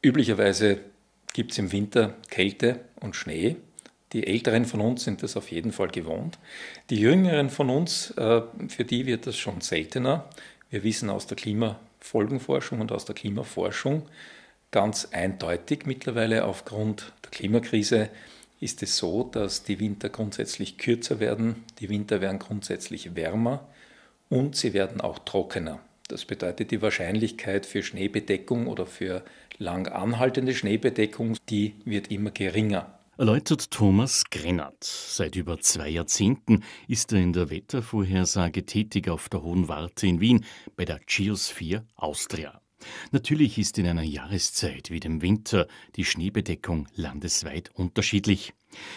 Üblicherweise gibt es im Winter Kälte und Schnee. Die Älteren von uns sind das auf jeden Fall gewohnt. Die Jüngeren von uns, äh, für die wird das schon seltener. Wir wissen aus der Klimafolgenforschung und aus der Klimaforschung ganz eindeutig mittlerweile aufgrund der Klimakrise ist es so, dass die Winter grundsätzlich kürzer werden, die Winter werden grundsätzlich wärmer und sie werden auch trockener. Das bedeutet, die Wahrscheinlichkeit für Schneebedeckung oder für lang anhaltende Schneebedeckung, die wird immer geringer. Erläutert Thomas Grennert. Seit über zwei Jahrzehnten ist er in der Wettervorhersage tätig auf der Hohen Warte in Wien bei der Geosphere Austria. Natürlich ist in einer Jahreszeit wie dem Winter die Schneebedeckung landesweit unterschiedlich.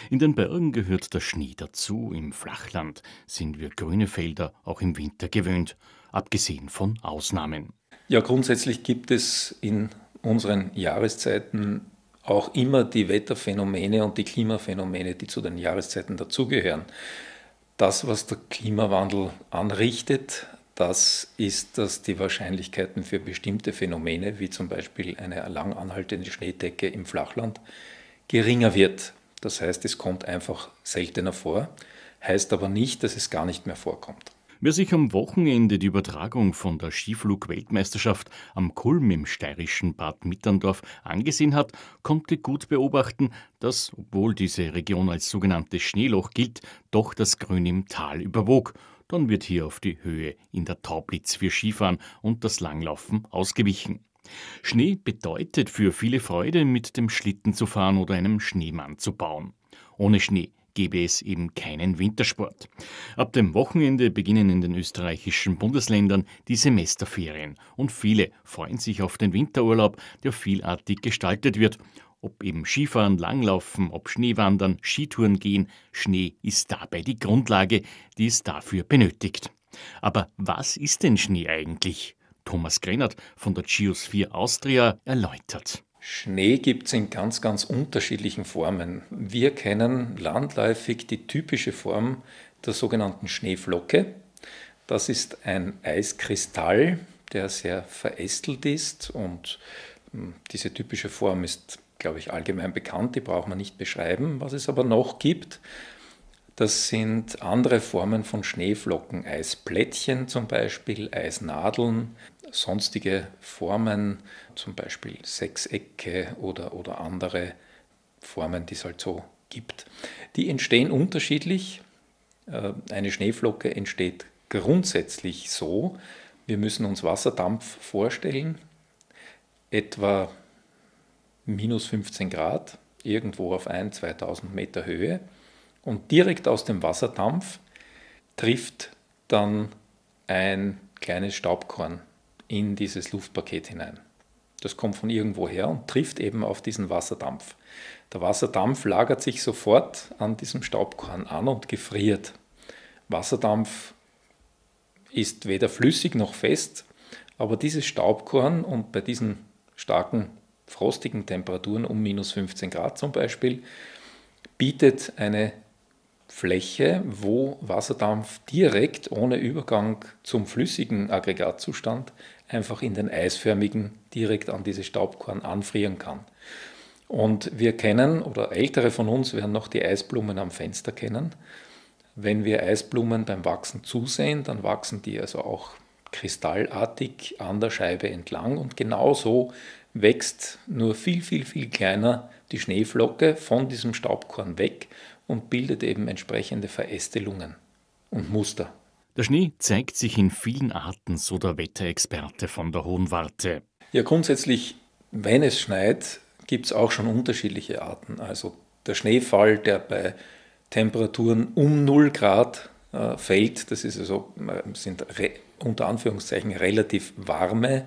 In den Bergen gehört der Schnee dazu, im Flachland sind wir grüne Felder auch im Winter gewöhnt, abgesehen von Ausnahmen. Ja, grundsätzlich gibt es in unseren Jahreszeiten auch immer die Wetterphänomene und die Klimaphänomene, die zu den Jahreszeiten dazugehören. Das, was der Klimawandel anrichtet, das ist, dass die Wahrscheinlichkeiten für bestimmte Phänomene, wie zum Beispiel eine lang anhaltende Schneedecke im Flachland, geringer wird. Das heißt, es kommt einfach seltener vor, heißt aber nicht, dass es gar nicht mehr vorkommt. Wer sich am Wochenende die Übertragung von der Skiflug-Weltmeisterschaft am Kulm im steirischen Bad Mitterndorf angesehen hat, konnte gut beobachten, dass, obwohl diese Region als sogenanntes Schneeloch gilt, doch das Grün im Tal überwog. Dann wird hier auf die Höhe in der Taublitz für Skifahren und das Langlaufen ausgewichen. Schnee bedeutet für viele Freude, mit dem Schlitten zu fahren oder einem Schneemann zu bauen. Ohne Schnee gäbe es eben keinen Wintersport. Ab dem Wochenende beginnen in den österreichischen Bundesländern die Semesterferien und viele freuen sich auf den Winterurlaub, der vielartig gestaltet wird. Ob eben Skifahren, Langlaufen, ob Schneewandern, Skitouren gehen, Schnee ist dabei die Grundlage, die es dafür benötigt. Aber was ist denn Schnee eigentlich? Thomas Grennert von der Geosphere Austria erläutert. Schnee gibt es in ganz, ganz unterschiedlichen Formen. Wir kennen landläufig die typische Form der sogenannten Schneeflocke. Das ist ein Eiskristall, der sehr verästelt ist und hm, diese typische Form ist, glaube ich, allgemein bekannt, die braucht man nicht beschreiben. Was es aber noch gibt, das sind andere Formen von Schneeflocken, Eisplättchen zum Beispiel, Eisnadeln, sonstige Formen, zum Beispiel Sechsecke oder, oder andere Formen, die es halt so gibt. Die entstehen unterschiedlich. Äh, eine Schneeflocke entsteht grundsätzlich so, wir müssen uns Wasserdampf vorstellen, etwa minus 15 Grad, irgendwo auf 1, 2000 Meter Höhe. Und direkt aus dem Wasserdampf trifft dann ein kleines Staubkorn in dieses Luftpaket hinein. Das kommt von irgendwo her und trifft eben auf diesen Wasserdampf. Der Wasserdampf lagert sich sofort an diesem Staubkorn an und gefriert. Wasserdampf ist weder flüssig noch fest, aber dieses Staubkorn und bei diesen starken frostigen Temperaturen um minus 15 Grad zum Beispiel bietet eine Fläche, wo Wasserdampf direkt ohne Übergang zum flüssigen Aggregatzustand einfach in den eisförmigen direkt an diese Staubkorn anfrieren kann. Und wir kennen, oder ältere von uns werden noch die Eisblumen am Fenster kennen. Wenn wir Eisblumen beim Wachsen zusehen, dann wachsen die also auch kristallartig an der Scheibe entlang und genauso wächst nur viel, viel, viel kleiner die Schneeflocke von diesem Staubkorn weg und bildet eben entsprechende Verästelungen und Muster. Der Schnee zeigt sich in vielen Arten, so der Wetterexperte von der Hohen Warte. Ja, grundsätzlich, wenn es schneit, gibt es auch schon unterschiedliche Arten. Also der Schneefall, der bei Temperaturen um 0 Grad äh, fällt, das ist also, äh, sind unter Anführungszeichen relativ warme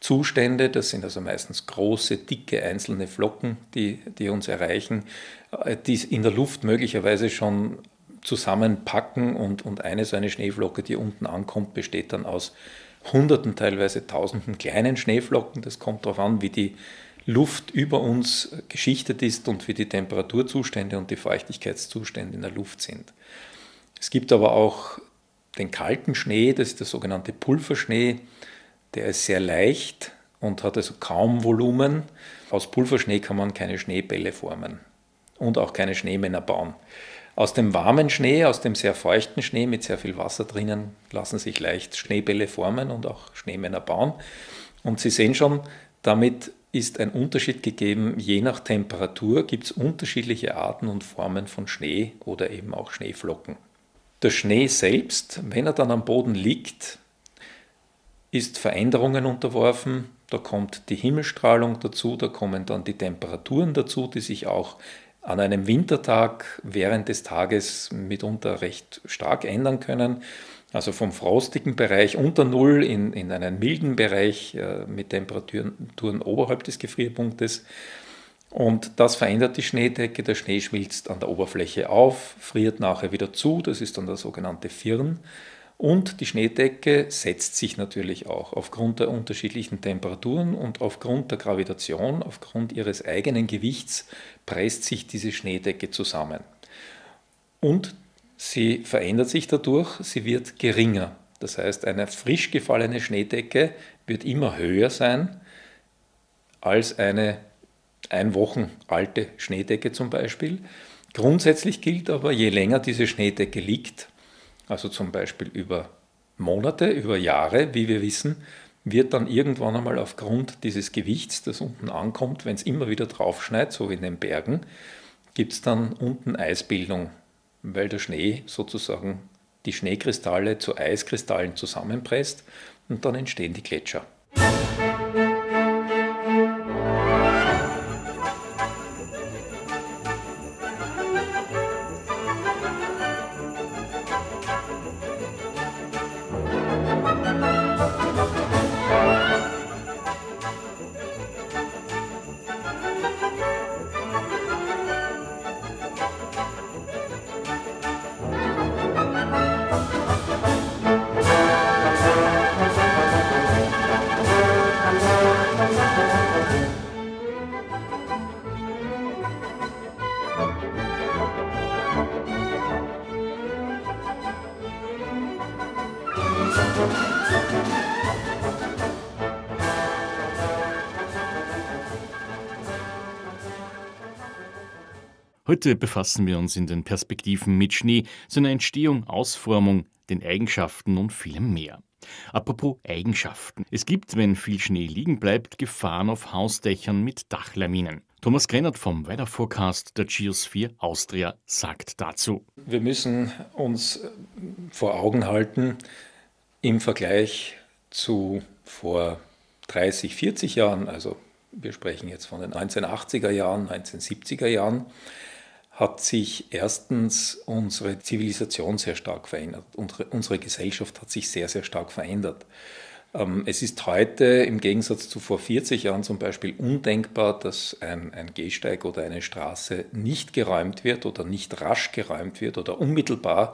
Zustände. Das sind also meistens große, dicke einzelne Flocken, die, die uns erreichen, äh, die in der Luft möglicherweise schon zusammenpacken und, und eine so eine Schneeflocke, die unten ankommt, besteht dann aus Hunderten, teilweise Tausenden kleinen Schneeflocken. Das kommt darauf an, wie die Luft über uns geschichtet ist und wie die Temperaturzustände und die Feuchtigkeitszustände in der Luft sind. Es gibt aber auch den kalten Schnee, das ist der sogenannte Pulverschnee. Der ist sehr leicht und hat also kaum Volumen. Aus Pulverschnee kann man keine Schneebälle formen und auch keine Schneemänner bauen. Aus dem warmen Schnee, aus dem sehr feuchten Schnee mit sehr viel Wasser drinnen, lassen sich leicht Schneebälle formen und auch Schneemänner bauen. Und Sie sehen schon, damit ist ein Unterschied gegeben. Je nach Temperatur gibt es unterschiedliche Arten und Formen von Schnee oder eben auch Schneeflocken. Der Schnee selbst, wenn er dann am Boden liegt, ist Veränderungen unterworfen. Da kommt die Himmelstrahlung dazu, da kommen dann die Temperaturen dazu, die sich auch an einem Wintertag während des Tages mitunter recht stark ändern können. Also vom frostigen Bereich unter Null in, in einen milden Bereich äh, mit Temperaturen oberhalb des Gefrierpunktes. Und das verändert die Schneedecke. Der Schnee schmilzt an der Oberfläche auf, friert nachher wieder zu. Das ist dann der sogenannte Firn. Und die Schneedecke setzt sich natürlich auch aufgrund der unterschiedlichen Temperaturen und aufgrund der Gravitation, aufgrund ihres eigenen Gewichts presst sich diese Schneedecke zusammen. Und sie verändert sich dadurch, sie wird geringer. Das heißt, eine frisch gefallene Schneedecke wird immer höher sein als eine ein Wochen alte Schneedecke zum Beispiel. Grundsätzlich gilt aber, je länger diese Schneedecke liegt, also zum Beispiel über Monate, über Jahre, wie wir wissen, wird dann irgendwann einmal aufgrund dieses Gewichts, das unten ankommt, wenn es immer wieder draufschneit, so wie in den Bergen, gibt es dann unten Eisbildung, weil der Schnee sozusagen die Schneekristalle zu Eiskristallen zusammenpresst und dann entstehen die Gletscher. Heute befassen wir uns in den Perspektiven mit Schnee, seiner Entstehung, Ausformung, den Eigenschaften und vielem mehr. Apropos Eigenschaften. Es gibt, wenn viel Schnee liegen bleibt, Gefahren auf Hausdächern mit Dachlawinen. Thomas Grennert vom Weather Forecast der Geosphere Austria sagt dazu. Wir müssen uns vor Augen halten, im Vergleich zu vor 30, 40 Jahren, also wir sprechen jetzt von den 1980er Jahren, 1970er Jahren, hat sich erstens unsere Zivilisation sehr stark verändert. Unsere, Gesellschaft hat sich sehr, sehr stark verändert. Ähm, es ist heute im Gegensatz zu vor 40 Jahren zum Beispiel undenkbar, dass ein, ein Gehsteig oder eine Straße nicht geräumt wird oder nicht rasch geräumt wird oder unmittelbar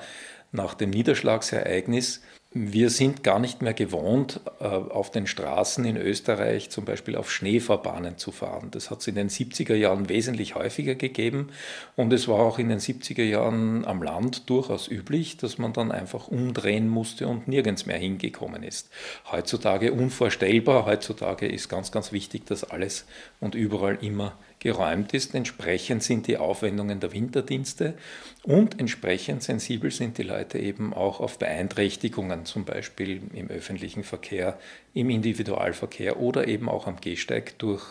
nach dem Niederschlagsereignis. Wir sind gar nicht mehr gewohnt, äh, auf den Straßen in Österreich zum Beispiel auf Schneefahrbahnen zu fahren. Das hat es in den 70er Jahren wesentlich häufiger gegeben und es war auch in den 70er Jahren am Land durchaus üblich, dass man dann einfach umdrehen musste und nirgends mehr hingekommen ist. Heutzutage unvorstellbar, heutzutage ist ganz, ganz wichtig, dass alles und überall immer geräumt ist. Entsprechend sind die Aufwendungen der Winterdienste und entsprechend sensibel sind die Leute eben auch auf Beeinträchtigungen, zum Beispiel im öffentlichen Verkehr, im Individualverkehr oder eben auch am Gehsteig durch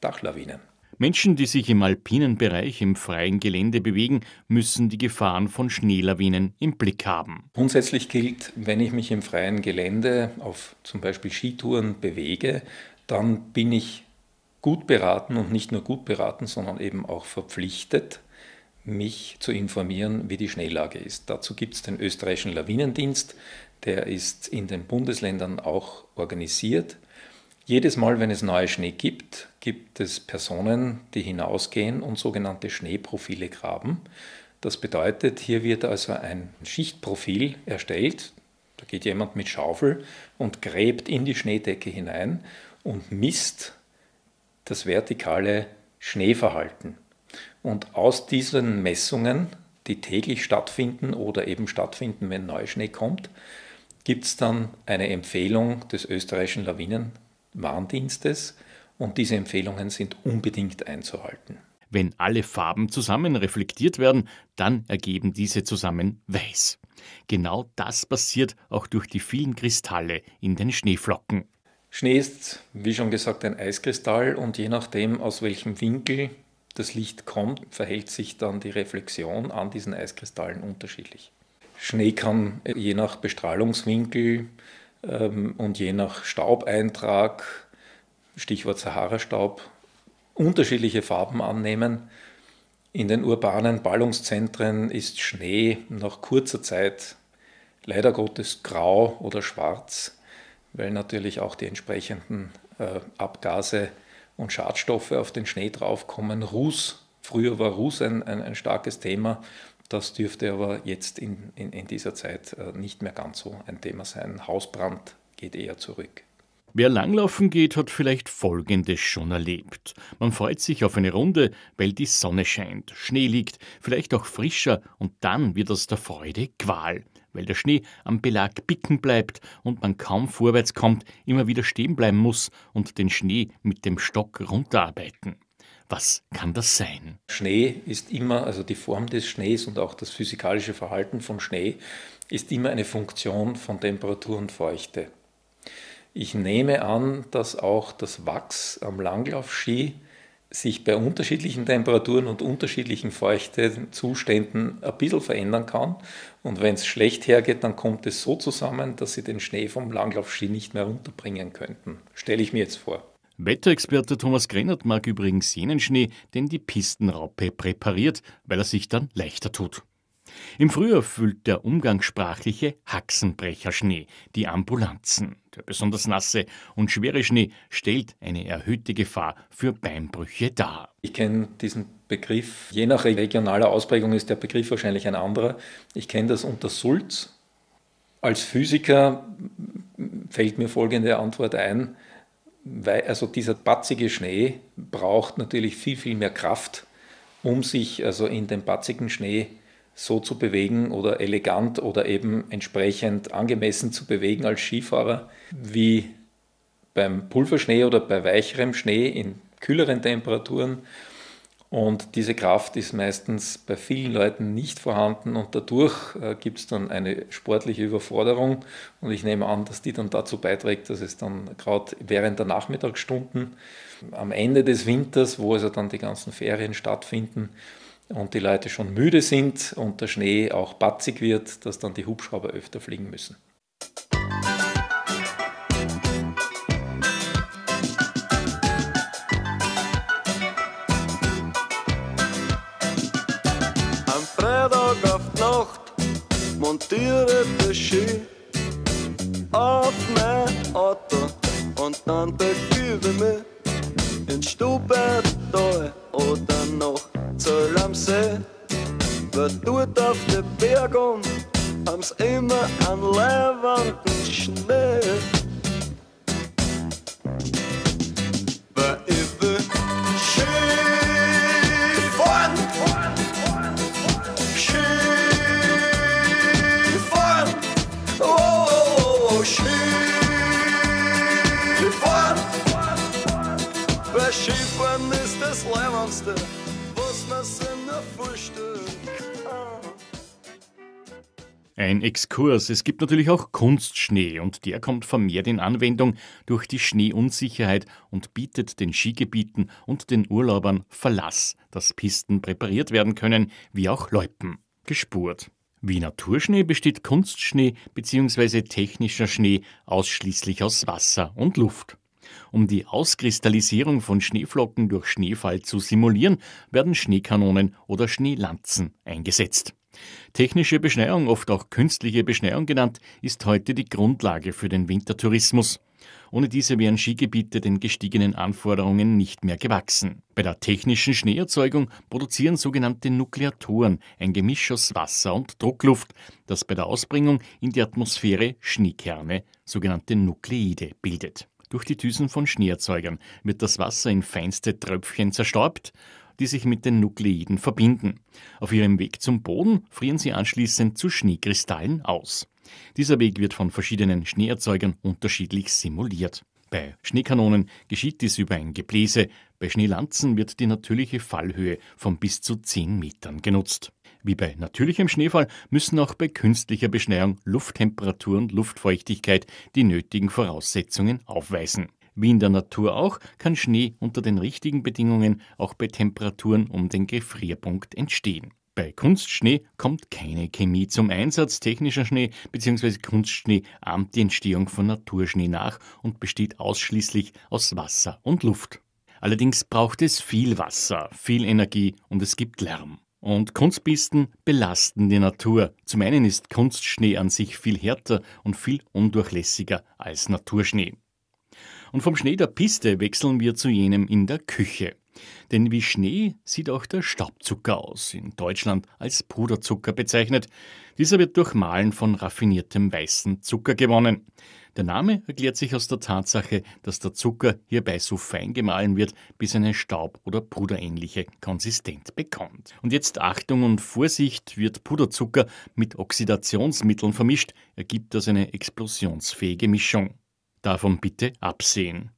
Dachlawinen. Menschen, die sich im alpinen Bereich im freien Gelände bewegen, müssen die Gefahren von Schneelawinen im Blick haben. Grundsätzlich gilt, wenn ich mich im freien Gelände auf zum Beispiel Skitouren bewege, dann bin ich gut beraten und nicht nur gut beraten, sondern eben auch verpflichtet, mich zu informieren, wie die Schneelage ist. Dazu gibt es den österreichischen Lawinendienst, der ist in den Bundesländern auch organisiert. Jedes Mal, wenn es neue Schnee gibt, gibt es Personen, die hinausgehen und sogenannte Schneeprofile graben. Das bedeutet, hier wird also ein Schichtprofil erstellt. Da geht jemand mit Schaufel und gräbt in die Schneedecke hinein und misst das vertikale Schneeverhalten. Und aus diesen Messungen, die täglich stattfinden oder eben stattfinden, wenn Neuschnee kommt, gibt es dann eine Empfehlung des österreichischen Lawinenwarndienstes und diese Empfehlungen sind unbedingt einzuhalten. Wenn alle Farben zusammen reflektiert werden, dann ergeben diese zusammen weiß. Genau das passiert auch durch die vielen Kristalle in den Schneeflocken. Schnee ist, wie schon gesagt, ein Eiskristall und je nachdem, aus welchem Winkel das Licht kommt, verhält sich dann die Reflexion an diesen Eiskristallen unterschiedlich. Schnee kann je nach Bestrahlungswinkel ähm, und je nach Staubeintrag, Stichwort Sahara-Staub, unterschiedliche Farben annehmen. In den urbanen Ballungszentren ist Schnee nach kurzer Zeit leider Gottes grau oder schwarz, weil natürlich auch die entsprechenden äh, Abgase und Schadstoffe auf den Schnee draufkommen. Ruß, früher war Ruß ein, ein, ein starkes Thema, das dürfte aber jetzt in, in, in dieser Zeit äh, nicht mehr ganz so ein Thema sein. Hausbrand geht eher zurück. Wer langlaufen geht, hat vielleicht Folgendes schon erlebt. Man freut sich auf eine Runde, weil die Sonne scheint, Schnee liegt, vielleicht auch frischer, und dann wird aus der Freude Qual, weil der Schnee am Belag bicken bleibt und man kaum vorwärts kommt, immer wieder stehen bleiben muss und den Schnee mit dem Stock runterarbeiten. Was kann das sein? Schnee ist immer, also die Form des Schnees und auch das physikalische Verhalten von Schnee ist immer eine Funktion von Temperatur und Feuchte. Ich nehme an, dass auch das Wachs am Langlaufski sich bei unterschiedlichen Temperaturen und unterschiedlichen Feuchtezuständen ein bisschen verändern kann. Und wenn es schlecht hergeht, dann kommt es so zusammen, dass sie den Schnee vom Langlaufski nicht mehr runterbringen könnten. Stelle ich mir jetzt vor. Wetterexperte Thomas Grenert mag übrigens jenen Schnee, den die Pistenraupe präpariert, weil er sich dann leichter tut. Im Frühjahr füllt der umgangssprachliche Haxenbrecherschnee die Ambulanzen. Der besonders nasse und schwere Schnee stellt eine erhöhte Gefahr für Beinbrüche dar. Ich kenne diesen Begriff, je nach regionaler Ausprägung ist der Begriff wahrscheinlich ein anderer. Ich kenne das unter Sulz. Als Physiker fällt mir folgende Antwort ein weil also dieser batzige Schnee braucht natürlich viel, viel mehr Kraft, um sich also in dem batzigen Schnee so zu bewegen oder elegant oder eben entsprechend angemessen zu bewegen als Skifahrer wie beim Pulverschnee oder bei weicherem Schnee in kühleren Temperaturen. Und diese Kraft ist meistens bei vielen Leuten nicht vorhanden und dadurch äh, gibt es dann eine sportliche Überforderung. Und ich nehme an, dass die dann dazu beiträgt, dass es dann gerade während der Nachmittagsstunden am Ende des Winters, wo also dann die ganzen Ferien stattfinden und die Leute schon müde sind und der Schnee auch batzig wird, dass dann die Hubschrauber öfter fliegen müssen. montiere das Ski auf mein Auto und dann begebe mich in Stubertal oder noch Zoll am See. Weil dort auf der Bergung haben's immer einen leibenden Schnee. Ein Exkurs. Es gibt natürlich auch Kunstschnee und der kommt vermehrt in Anwendung durch die Schneeunsicherheit und bietet den Skigebieten und den Urlaubern Verlass, dass Pisten präpariert werden können, wie auch Loipen. Gespurt. Wie Naturschnee besteht Kunstschnee bzw. technischer Schnee ausschließlich aus Wasser und Luft. Um die Auskristallisierung von Schneeflocken durch Schneefall zu simulieren, werden Schneekanonen oder Schneelanzen eingesetzt. Technische Beschneiung, oft auch künstliche Beschneiung genannt, ist heute die Grundlage für den Wintertourismus. Ohne diese wären Skigebiete den gestiegenen Anforderungen nicht mehr gewachsen. Bei der technischen Schneeerzeugung produzieren sogenannte Nukleatoren ein Gemisch aus Wasser und Druckluft, das bei der Ausbringung in die Atmosphäre Schneekerne, sogenannte Nukleide, bildet. Durch die Düsen von Schneeerzeugern wird das Wasser in feinste Tröpfchen zerstäubt die sich mit den Nukleiden verbinden. Auf ihrem Weg zum Boden frieren sie anschließend zu Schneekristallen aus. Dieser Weg wird von verschiedenen Schneeerzeugern unterschiedlich simuliert. Bei Schneekanonen geschieht dies über ein Gebläse, bei Schneelanzen wird die natürliche Fallhöhe von bis zu 10 Metern genutzt. Wie bei natürlichem Schneefall müssen auch bei künstlicher Beschneiung Lufttemperatur und Luftfeuchtigkeit die nötigen Voraussetzungen aufweisen. Wie in der Natur auch, kann Schnee unter den richtigen Bedingungen auch bei Temperaturen um den Gefrierpunkt entstehen. Bei Kunstschnee kommt keine Chemie zum Einsatz. Technischer Schnee bzw. Kunstschnee ahmt die Entstehung von Naturschnee nach und besteht ausschließlich aus Wasser und Luft. Allerdings braucht es viel Wasser, viel Energie und es gibt Lärm. Und Kunstpisten belasten die Natur. Zum einen ist Kunstschnee an sich viel härter und viel undurchlässiger als Naturschnee. Und vom Schnee der Piste wechseln wir zu jenem in der Küche. Denn wie Schnee sieht auch der Staubzucker aus, in Deutschland als Puderzucker bezeichnet. Dieser wird durch Mahlen von raffiniertem weißen Zucker gewonnen. Der Name erklärt sich aus der Tatsache, dass der Zucker hierbei so fein gemahlen wird, bis eine Staub- oder puderähnliche Konsistenz bekommt. Und jetzt Achtung und Vorsicht, wird Puderzucker mit Oxidationsmitteln vermischt, ergibt das eine explosionsfähige Mischung. Davon bitte absehen.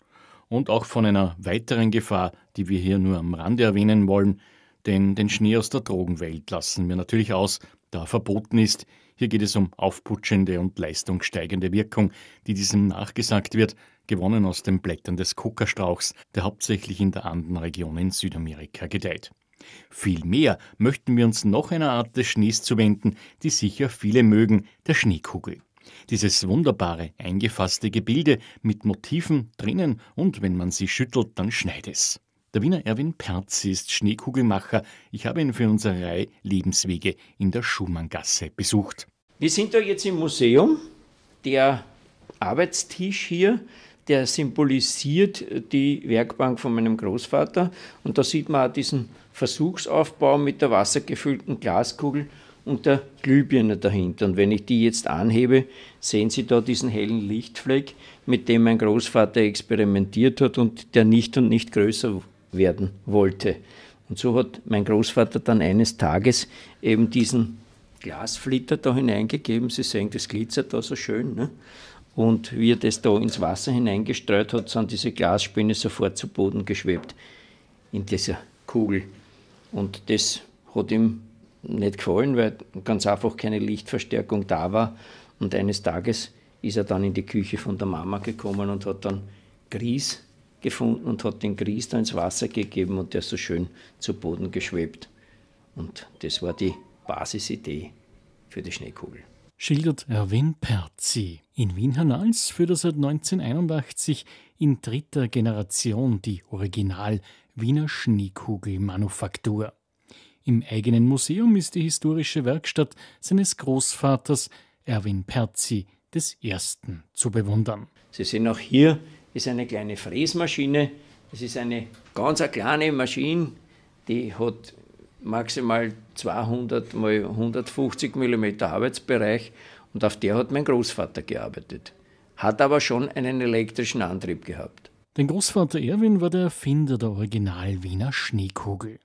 Und auch von einer weiteren Gefahr, die wir hier nur am Rande erwähnen wollen, denn den Schnee aus der Drogenwelt lassen wir natürlich aus, da verboten ist, hier geht es um aufputschende und leistungssteigende Wirkung, die diesem nachgesagt wird, gewonnen aus den Blättern des Kokastrauchs, der hauptsächlich in der Andenregion in Südamerika gedeiht. Vielmehr möchten wir uns noch einer Art des Schnees zuwenden, die sicher viele mögen, der Schneekugel. Dieses wunderbare, eingefasste Gebilde mit Motiven drinnen und wenn man sie schüttelt, dann schneit es. Der Wiener Erwin Perzi ist Schneekugelmacher. Ich habe ihn für unsere Reihe Lebenswege in der Schumanngasse besucht. Wir sind da jetzt im Museum. Der Arbeitstisch hier, der symbolisiert die Werkbank von meinem Großvater. Und da sieht man auch diesen Versuchsaufbau mit der wassergefüllten Glaskugel und der Glühbirne dahinter. Und wenn ich die jetzt anhebe, sehen Sie da diesen hellen Lichtfleck, mit dem mein Großvater experimentiert hat und der nicht und nicht größer werden wollte. Und so hat mein Großvater dann eines Tages eben diesen Glasflitter da hineingegeben. Sie sehen, das glitzert da so schön. Ne? Und wie er das da ins Wasser hineingestreut hat, sind diese Glasspäne sofort zu Boden geschwebt in dieser Kugel. Und das hat ihm nicht gefallen, weil ganz einfach keine Lichtverstärkung da war. Und eines Tages ist er dann in die Küche von der Mama gekommen und hat dann Grieß gefunden und hat den Grieß da ins Wasser gegeben und der ist so schön zu Boden geschwebt. Und das war die Basisidee für die Schneekugel. Schildert Erwin Perzi. In Wien Hernals führt er seit 1981 in dritter Generation die Original Wiener Schneekugelmanufaktur. Im eigenen Museum ist die historische Werkstatt seines Großvaters Erwin Perzi des Ersten zu bewundern. Sie sehen auch hier ist eine kleine Fräsmaschine. Es ist eine ganz eine kleine Maschine, die hat maximal 200 mal 150 mm Arbeitsbereich und auf der hat mein Großvater gearbeitet. Hat aber schon einen elektrischen Antrieb gehabt. Dein Großvater Erwin war der Erfinder der Original-Wiener Schneekugel.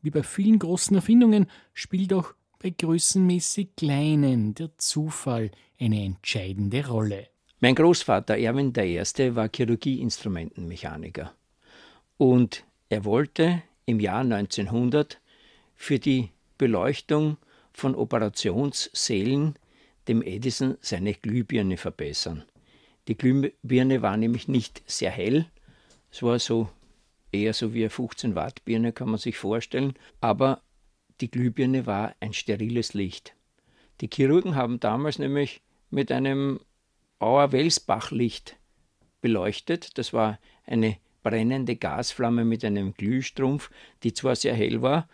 Wie bei vielen großen Erfindungen spielt auch bei größenmäßig kleinen der Zufall eine entscheidende Rolle. Mein Großvater Erwin I. war Chirurgieinstrumentenmechaniker und er wollte im Jahr 1900 für die Beleuchtung von Operationssälen dem Edison seine Glühbirne verbessern. Die Glühbirne war nämlich nicht sehr hell, es war so eher so wie eine 15 Watt Birne kann man sich vorstellen, aber die Glühbirne war ein steriles Licht. Die Chirurgen haben damals nämlich mit einem Auer-Welsbach-Licht beleuchtet. Das war eine brennende Gasflamme mit einem Glühstrumpf, die zwar sehr hell war,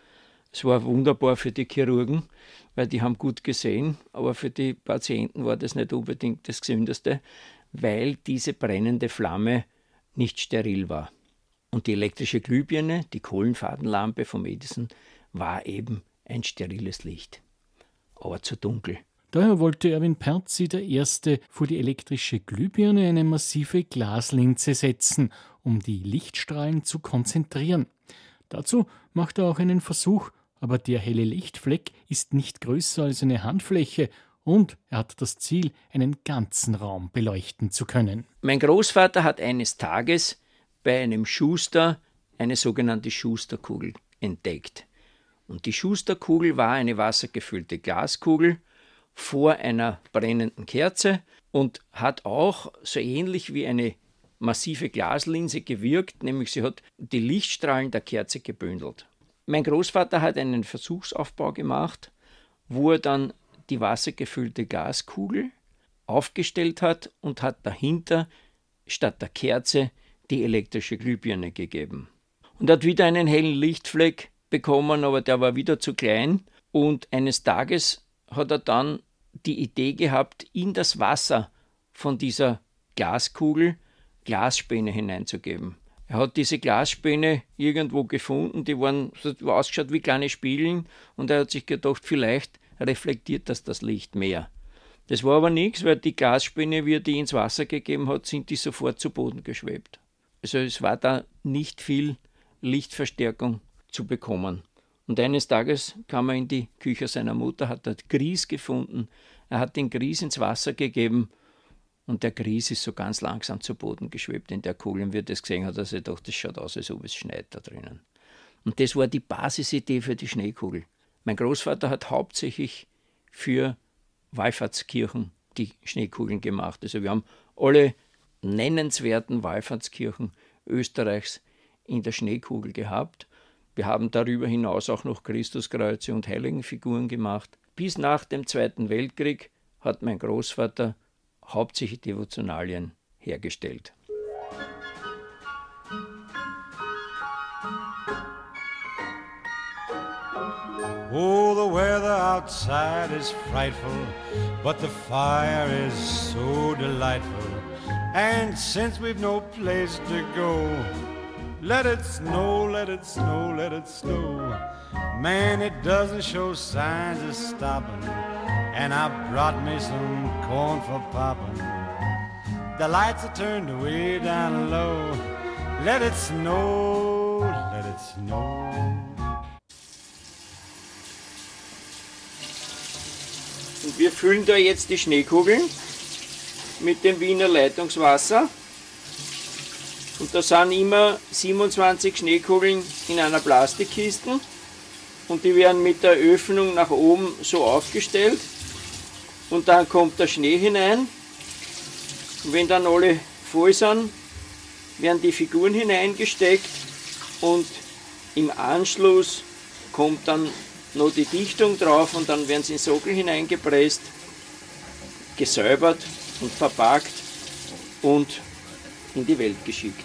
es war wunderbar für die Chirurgen, weil die haben gut gesehen, aber für die Patienten war das nicht unbedingt das Gesündeste, weil diese brennende Flamme nicht steril war. Und die elektrische Glühbirne, die Kohlenfadenlampe vom Edison, war eben ein steriles Licht, aber zu dunkel. Daher wollte Erwin Perzi der Erste vor die elektrische Glühbirne eine massive Glaslinse setzen, um die Lichtstrahlen zu konzentrieren. Dazu macht er auch einen Versuch, aber der helle Lichtfleck ist nicht größer als eine Handfläche und er hat das Ziel, einen ganzen Raum beleuchten zu können. Mein Großvater hat eines Tages bei einem Schuster eine sogenannte Schusterkugel entdeckt. Und die Schusterkugel war eine wassergefüllte Glaskugel vor einer brennenden Kerze und hat auch so ähnlich wie eine massive Glaslinse gewirkt, nämlich sie hat die Lichtstrahlen der Kerze gebündelt. Mein Großvater hat einen Versuchsaufbau gemacht, wo er dann die wassergefüllte Glaskugel aufgestellt hat und hat dahinter statt der Kerze die elektrische Glühbirne gegeben. Und hat wieder einen hellen Lichtfleck bekommen, aber der war wieder zu klein. Und eines Tages hat er dann die Idee gehabt, in das Wasser von dieser Glaskugel Glasspäne hineinzugeben. Er hat diese Glasspäne irgendwo gefunden, die waren so ausgeschaut wie kleine Spiegeln und er hat sich gedacht, vielleicht reflektiert das das Licht mehr. Das war aber nichts, weil die Glasspäne, wie er die ins Wasser gegeben hat, sind die sofort zu Boden geschwebt. Also es war da nicht viel Lichtverstärkung zu bekommen. Und eines Tages kam er in die Küche seiner Mutter, hat dort Grieß gefunden. Er hat den Grieß ins Wasser gegeben und der Grieß ist so ganz langsam zu Boden geschwebt in der Kugel. Und wie er das gesehen hat, hat er gedacht, das schaut aus, als ob es schneit da drinnen. Und das war die Basisidee für die Schneekugel. Mein Großvater hat hauptsächlich für Wallfahrtskirchen die Schneekugeln gemacht. Also wir haben alle nennenswerten Wallfahrtskirchen Österreichs in der Schneekugel gehabt. Wir haben darüber hinaus auch noch Christuskreuze und Heiligenfiguren gemacht. Bis nach dem Zweiten Weltkrieg hat mein Großvater hauptsächlich Devotionalien hergestellt. Oh, the weather outside is frightful, but the fire is so delightful. And since we've no place to go, let it snow, let it snow, let it snow. Man, it doesn't show signs of stopping. And I brought me some corn for popping. The lights are turned way down low. Let it snow, let it snow. Und wir füllen da jetzt die Schneekugeln mit dem Wiener Leitungswasser. Und da sind immer 27 Schneekugeln in einer Plastikkiste. Und die werden mit der Öffnung nach oben so aufgestellt. Und dann kommt der Schnee hinein. Und wenn dann alle voll sind, werden die Figuren hineingesteckt. Und im Anschluss kommt dann noch die Dichtung drauf und dann werden sie in Sockel hineingepresst, gesäubert und verpackt und in die Welt geschickt.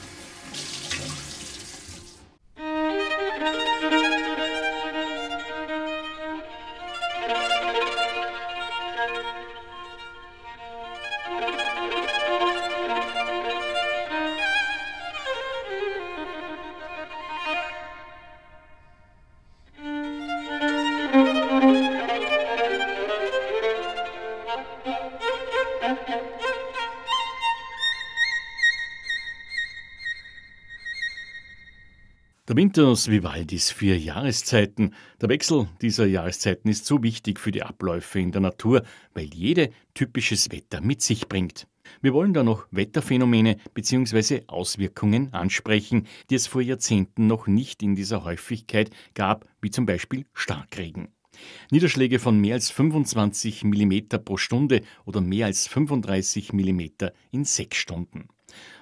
Der Winter aus Vivaldis vier Jahreszeiten. Der Wechsel dieser Jahreszeiten ist so wichtig für die Abläufe in der Natur, weil jede typisches Wetter mit sich bringt. Wir wollen da noch Wetterphänomene bzw. Auswirkungen ansprechen, die es vor Jahrzehnten noch nicht in dieser Häufigkeit gab, wie zum Beispiel Starkregen. Niederschläge von mehr als 25 mm pro Stunde oder mehr als 35 mm in sechs Stunden.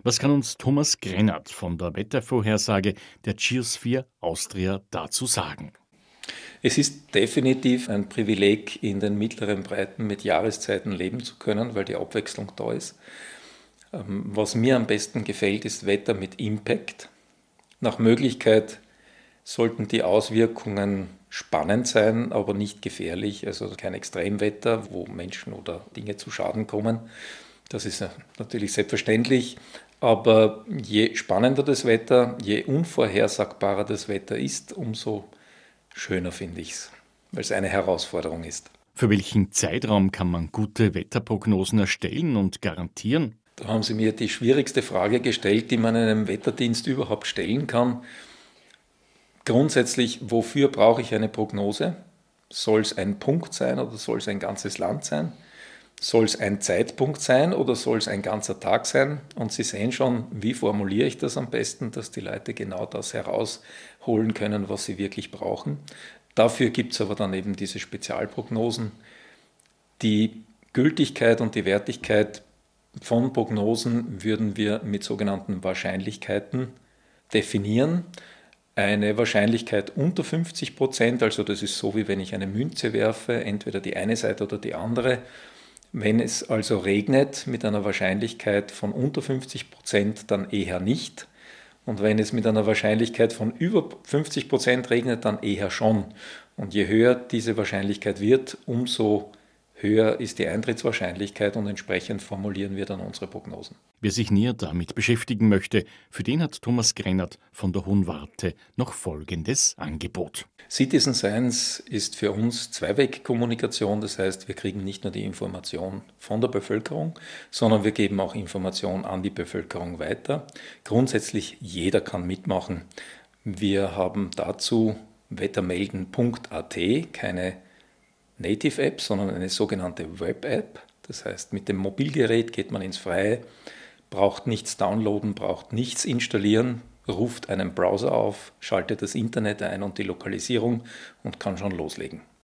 Was kann uns Thomas Grennert von der Wettervorhersage der Geosphere Austria dazu sagen? Es ist definitiv ein Privileg, in den mittleren Breiten mit Jahreszeiten leben zu können, weil die Abwechslung da ist. Ähm, was mir am besten gefällt, ist Wetter mit Impact. Nach Möglichkeit sollten die Auswirkungen spannend sein, aber nicht gefährlich, also kein Extremwetter, wo Menschen oder Dinge zu Schaden kommen. Das ist natürlich selbstverständlich, aber je spannender das Wetter, je unvorhersagbarer das Wetter ist, umso schöner finde ich es, weil es eine Herausforderung ist. Für welchen Zeitraum kann man gute Wetterprognosen erstellen und garantieren? Da haben Sie mir die schwierigste Frage gestellt, die man einem Wetterdienst überhaupt stellen kann. Grundsätzlich, wofür brauche ich eine Prognose? Soll es ein Punkt sein oder soll es ein ganzes Land sein? Soll es ein Zeitpunkt sein oder soll es ein ganzer Tag sein? Und Sie sehen schon, wie formuliere ich das am besten, dass die Leute genau das herausholen können, was sie wirklich brauchen. Dafür gibt es aber dann eben diese Spezialprognosen. Die Gültigkeit und die Wertigkeit von Prognosen würden wir mit sogenannten Wahrscheinlichkeiten definieren. Eine Wahrscheinlichkeit unter 50 Prozent, also das ist so wie wenn ich eine Münze werfe, entweder die eine Seite oder die andere. Wenn es also regnet mit einer Wahrscheinlichkeit von unter 50 Prozent, dann eher nicht. Und wenn es mit einer Wahrscheinlichkeit von über 50 Prozent regnet, dann eher schon. Und je höher diese Wahrscheinlichkeit wird, umso höher ist die Eintrittswahrscheinlichkeit und entsprechend formulieren wir dann unsere Prognosen. Wer sich näher damit beschäftigen möchte, für den hat Thomas Grennert von der Hohen Warte noch folgendes Angebot. Citizen Science ist für uns Zweiwegkommunikation, das heißt, wir kriegen nicht nur die Information von der Bevölkerung, sondern wir geben auch Information an die Bevölkerung weiter. Grundsätzlich jeder kann mitmachen. Wir haben dazu wettermelden.at, keine Native-App, sondern eine sogenannte Web-App. Das heißt, mit dem Mobilgerät geht man ins Freie, braucht nichts downloaden, braucht nichts installieren, ruft einen Browser auf, schaltet das Internet ein und die Lokalisierung und kann schon loslegen.